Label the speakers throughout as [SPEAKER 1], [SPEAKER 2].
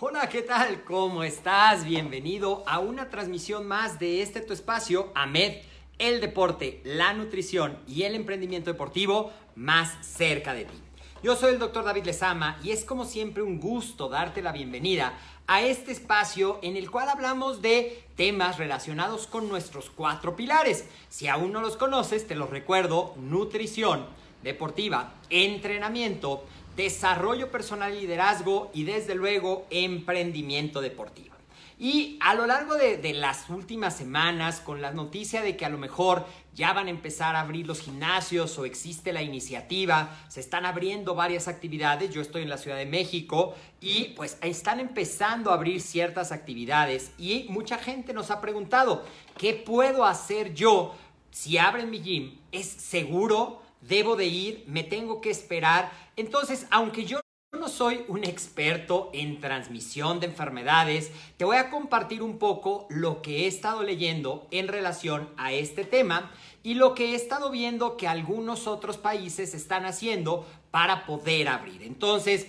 [SPEAKER 1] Hola, ¿qué tal? ¿Cómo estás? Bienvenido a una transmisión más de este tu espacio, AMED, el deporte, la nutrición y el emprendimiento deportivo más cerca de ti. Yo soy el doctor David Lezama y es como siempre un gusto darte la bienvenida a este espacio en el cual hablamos de temas relacionados con nuestros cuatro pilares. Si aún no los conoces, te los recuerdo, nutrición deportiva, entrenamiento, desarrollo personal y liderazgo y desde luego emprendimiento deportivo. Y a lo largo de, las últimas semanas, con la noticia de que a lo mejor ya van a empezar a abrir los gimnasios o existe la iniciativa, se están abriendo varias actividades, yo estoy en la Ciudad de México y pues están empezando a abrir ciertas actividades y mucha gente nos ha preguntado, ¿qué puedo hacer yo si abren mi gym? ¿Es seguro? ¿Debo de ir? ¿Me tengo que esperar? Entonces, aunque yo no soy un experto en transmisión de enfermedades, te voy a compartir un poco lo que he estado leyendo en relación a este tema y lo que he estado viendo que algunos otros países están haciendo para poder abrir. Entonces,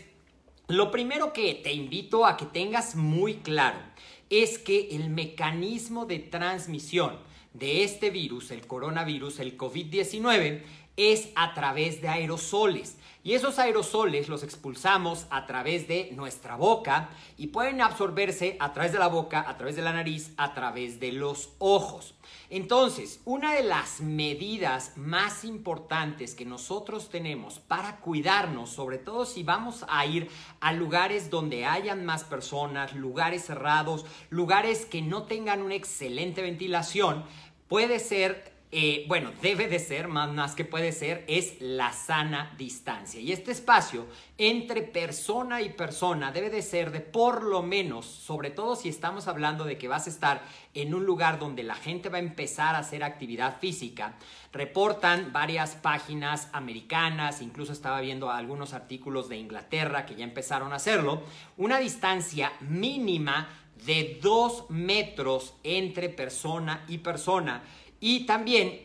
[SPEAKER 1] lo primero que te invito a que tengas muy claro es que el mecanismo de transmisión de este virus, el coronavirus, el COVID-19, es a través de aerosoles. Y esos aerosoles los expulsamos a través de nuestra boca y pueden absorberse a través de la boca, a través de la nariz, a través de los ojos. Entonces, una de las medidas más importantes que nosotros tenemos para cuidarnos, sobre todo si vamos a ir a lugares donde hayan más personas, lugares cerrados, lugares que no tengan una excelente ventilación, puede ser eh, bueno, debe de ser, más, más que puede ser, es la sana distancia. Y este espacio entre persona y persona debe de ser de por lo menos, sobre todo si estamos hablando de que vas a estar en un lugar donde la gente va a empezar a hacer actividad física. Reportan varias páginas americanas, incluso estaba viendo algunos artículos de Inglaterra que ya empezaron a hacerlo, una distancia mínima de dos metros entre persona y persona y también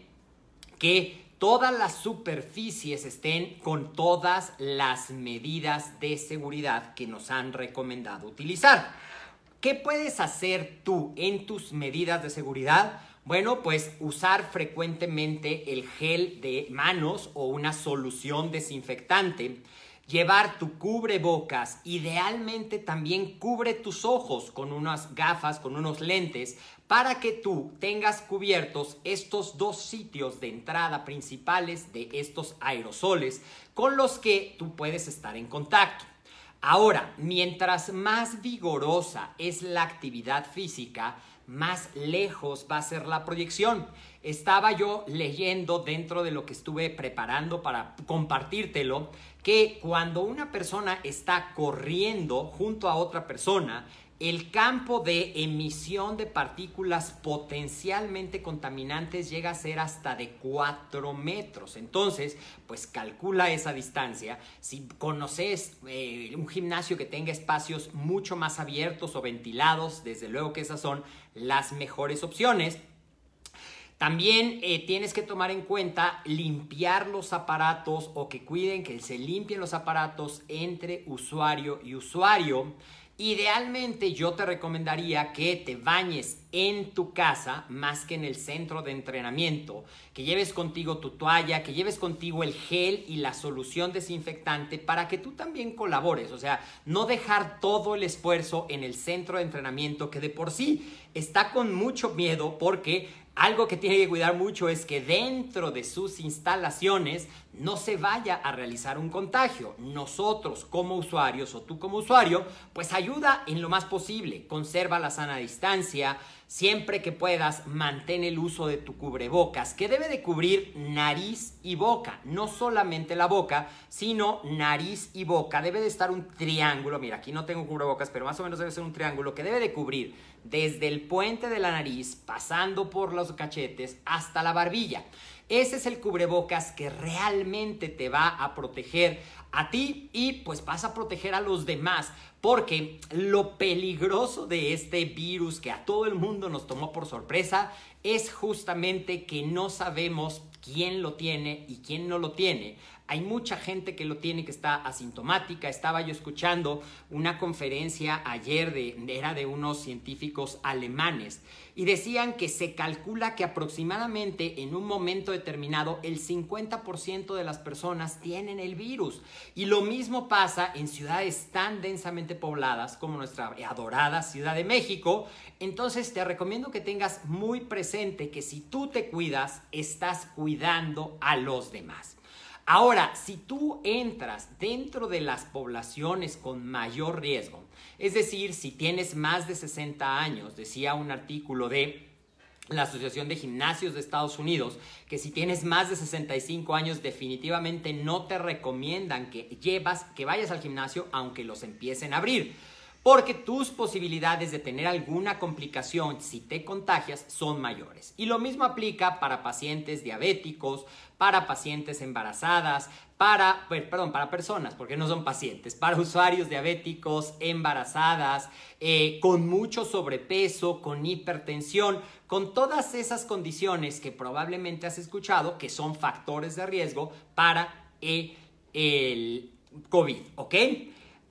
[SPEAKER 1] que todas las superficies estén con todas las medidas de seguridad que nos han recomendado utilizar. ¿Qué puedes hacer tú en tus medidas de seguridad? Bueno, pues usar frecuentemente el gel de manos o una solución desinfectante. Llevar tu cubrebocas, idealmente también cubre tus ojos con unas gafas, con unos lentes, para que tú tengas cubiertos estos dos sitios de entrada principales de estos aerosoles con los que tú puedes estar en contacto. Ahora, mientras más vigorosa es la actividad física, más lejos va a ser la proyección. Estaba yo leyendo dentro de lo que estuve preparando para compartírtelo, que cuando una persona está corriendo junto a otra persona, el campo de emisión de partículas potencialmente contaminantes llega a ser hasta de 4 metros. Entonces, pues calcula esa distancia. Si conoces eh, un gimnasio que tenga espacios mucho más abiertos o ventilados, desde luego que esas son las mejores opciones. También eh, tienes que tomar en cuenta limpiar los aparatos o que cuiden que se limpien los aparatos entre usuario y usuario. Idealmente yo te recomendaría que te bañes en tu casa más que en el centro de entrenamiento, que lleves contigo tu toalla, que lleves contigo el gel y la solución desinfectante para que tú también colabores, o sea, no dejar todo el esfuerzo en el centro de entrenamiento que de por sí está con mucho miedo porque algo que tiene que cuidar mucho es que dentro de sus instalaciones no se vaya a realizar un contagio. Nosotros como usuarios o tú como usuario, pues ayuda en lo más posible. Conserva la sana distancia. Siempre que puedas, mantén el uso de tu cubrebocas, que debe de cubrir nariz y boca. No solamente la boca, sino nariz y boca. Debe de estar un triángulo. Mira, aquí no tengo cubrebocas, pero más o menos debe ser un triángulo que debe de cubrir desde el puente de la nariz, pasando por los cachetes, hasta la barbilla. Ese es el cubrebocas que realmente te va a proteger a ti y pues vas a proteger a los demás. Porque lo peligroso de este virus que a todo el mundo nos tomó por sorpresa es justamente que no sabemos quién lo tiene y quién no lo tiene. Hay mucha gente que lo tiene que está asintomática. Estaba yo escuchando una conferencia ayer de era de unos científicos alemanes y decían que se calcula que aproximadamente en un momento determinado el 50% de las personas tienen el virus. Y lo mismo pasa en ciudades tan densamente pobladas como nuestra adorada Ciudad de México. Entonces te recomiendo que tengas muy presente que si tú te cuidas, estás cuidando a los demás. Ahora, si tú entras dentro de las poblaciones con mayor riesgo, es decir, si tienes más de 60 años, decía un artículo de la Asociación de Gimnasios de Estados Unidos, que si tienes más de 65 años definitivamente no te recomiendan que llevas que vayas al gimnasio aunque los empiecen a abrir porque tus posibilidades de tener alguna complicación si te contagias son mayores. Y lo mismo aplica para pacientes diabéticos, para pacientes embarazadas, para, perdón, para personas, porque no son pacientes, para usuarios diabéticos, embarazadas, eh, con mucho sobrepeso, con hipertensión, con todas esas condiciones que probablemente has escuchado que son factores de riesgo para eh, el COVID, ¿ok?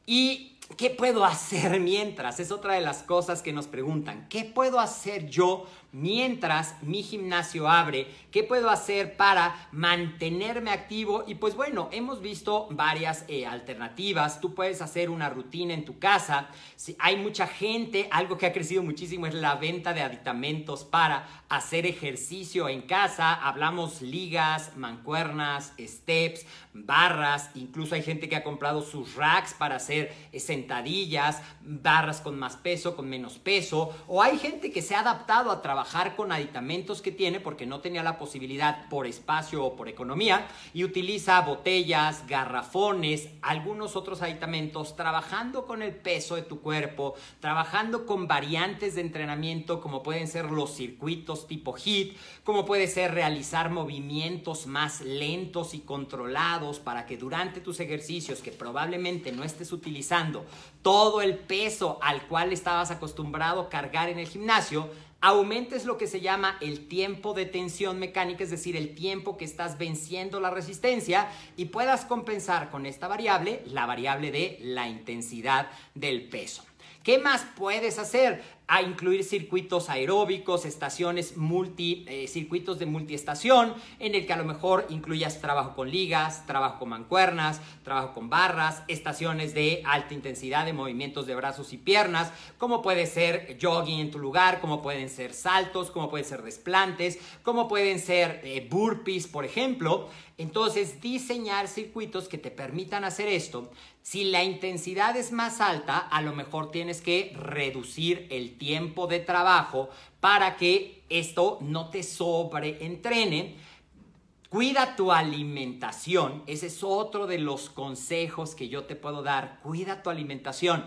[SPEAKER 1] Y ¿Qué puedo hacer mientras? Es otra de las cosas que nos preguntan. ¿Qué puedo hacer yo mientras mi gimnasio abre, qué puedo hacer para mantenerme activo y pues bueno, hemos visto varias eh, alternativas, tú puedes hacer una rutina en tu casa, si hay mucha gente, algo que ha crecido muchísimo es la venta de aditamentos para hacer ejercicio en casa, hablamos ligas, mancuernas, steps, barras, incluso hay gente que ha comprado sus racks para hacer eh, sentadillas, barras con más peso, con menos peso, o hay gente que se ha adaptado a trabajar con aditamentos que tiene porque no tenía la posibilidad por espacio o por economía y utiliza botellas, garrafones, algunos otros aditamentos, trabajando con el peso de tu cuerpo, trabajando con variantes de entrenamiento como pueden ser los circuitos tipo HIT, como puede ser realizar movimientos más lentos y controlados para que durante tus ejercicios que probablemente no estés utilizando todo el peso al cual estabas acostumbrado a cargar en el gimnasio, aumentes lo que se llama el tiempo de tensión mecánica, es decir, el tiempo que estás venciendo la resistencia y puedas compensar con esta variable la variable de la intensidad del peso. ¿Qué más puedes hacer? A incluir circuitos aeróbicos, estaciones multi, eh, circuitos de multiestación, en el que a lo mejor incluyas trabajo con ligas, trabajo con mancuernas, trabajo con barras, estaciones de alta intensidad de movimientos de brazos y piernas, como puede ser jogging en tu lugar, como pueden ser saltos, como pueden ser desplantes, como pueden ser eh, burpees, por ejemplo. Entonces, diseñar circuitos que te permitan hacer esto. Si la intensidad es más alta, a lo mejor tienes que reducir el tiempo de trabajo para que esto no te sobreentrene. Cuida tu alimentación. Ese es otro de los consejos que yo te puedo dar. Cuida tu alimentación.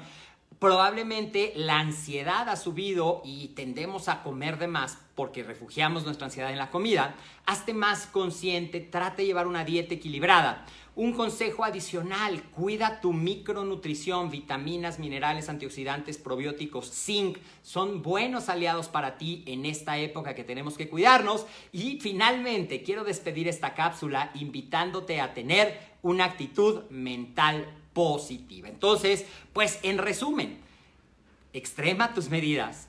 [SPEAKER 1] probablemente la ansiedad ha subido y tendemos a comer de más porque refugiamos nuestra ansiedad en la comida, hazte más consciente, trate de llevar una dieta equilibrada. Un consejo adicional, cuida tu micronutrición, vitaminas, minerales, antioxidantes, probióticos, zinc, son buenos aliados para ti en esta época que tenemos que cuidarnos. Y finalmente, quiero despedir esta cápsula invitándote a tener una actitud mental positiva. Entonces, pues en resumen, extrema tus medidas,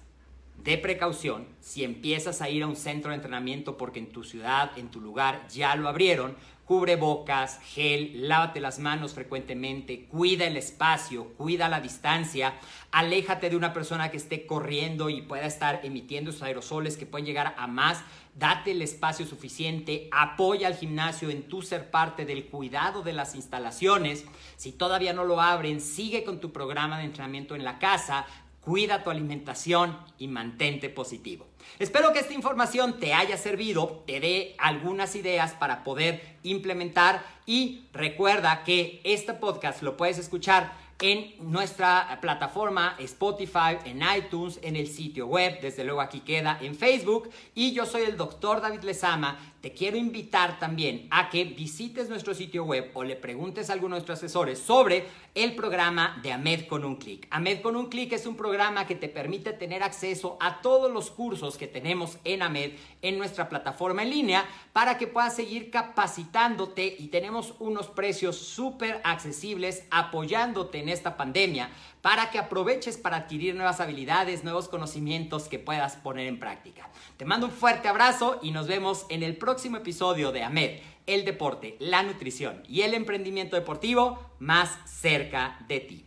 [SPEAKER 1] de precaución, si empiezas a ir a un centro de entrenamiento porque en tu ciudad, en tu lugar ya lo abrieron, Cubre bocas, gel, lávate las manos frecuentemente, cuida el espacio, cuida la distancia, aléjate de una persona que esté corriendo y pueda estar emitiendo esos aerosoles que pueden llegar a más, date el espacio suficiente, apoya al gimnasio en tu ser parte del cuidado de las instalaciones. Si todavía no lo abren, sigue con tu programa de entrenamiento en la casa, cuida tu alimentación y mantente positivo. Espero que esta información te haya servido, te dé algunas ideas para poder implementar y recuerda que este podcast lo puedes escuchar en nuestra plataforma Spotify, en iTunes, en el sitio web, desde luego aquí queda en Facebook y yo soy el doctor David Lezama te quiero invitar también a que visites nuestro sitio web o le preguntes a alguno de nuestros asesores sobre el programa de AMED con un clic. AMED con un clic es un programa que te permite tener acceso a todos los cursos que tenemos en AMED en nuestra plataforma en línea para que puedas seguir capacitándote y tenemos unos precios súper accesibles apoyándote en esta pandemia para que aproveches para adquirir nuevas habilidades, nuevos conocimientos que puedas poner en práctica. Te mando un fuerte abrazo y nos vemos en el próximo episodio de AMED, el deporte, la nutrición y el emprendimiento deportivo más cerca de ti.